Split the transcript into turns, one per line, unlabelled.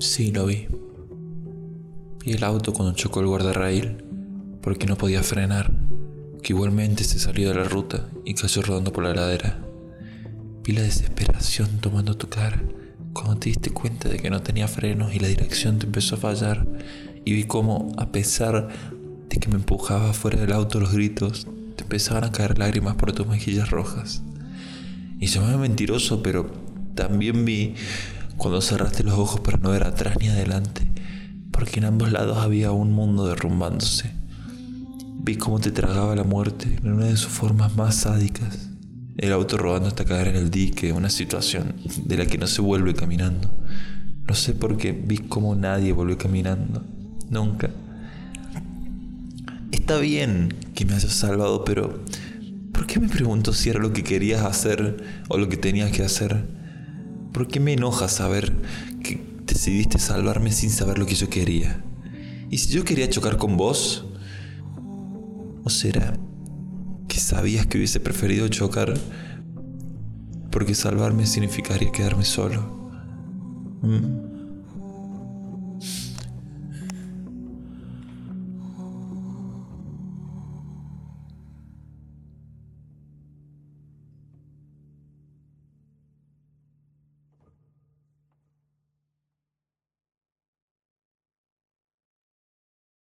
Sí, lo vi. Vi el auto cuando chocó el guardarraíl, porque no podía frenar, que igualmente se salió de la ruta y cayó rodando por la ladera. Vi la desesperación tomando tu cara cuando te diste cuenta de que no tenía frenos y la dirección te empezó a fallar. Y vi cómo, a pesar de que me empujaba fuera del auto los gritos, te empezaban a caer lágrimas por tus mejillas rojas. Y llamaba mentiroso, pero también vi cuando cerraste los ojos para no ver atrás ni adelante, porque en ambos lados había un mundo derrumbándose. Vi cómo te tragaba la muerte en una de sus formas más sádicas. El auto rodando hasta caer en el dique, una situación de la que no se vuelve caminando. No sé por qué vi cómo nadie volvió caminando. Nunca. Está bien que me hayas salvado, pero ¿por qué me pregunto si era lo que querías hacer o lo que tenías que hacer? ¿Por qué me enoja saber que decidiste salvarme sin saber lo que yo quería? ¿Y si yo quería chocar con vos? ¿O será que sabías que hubiese preferido chocar porque salvarme significaría quedarme solo? Mm.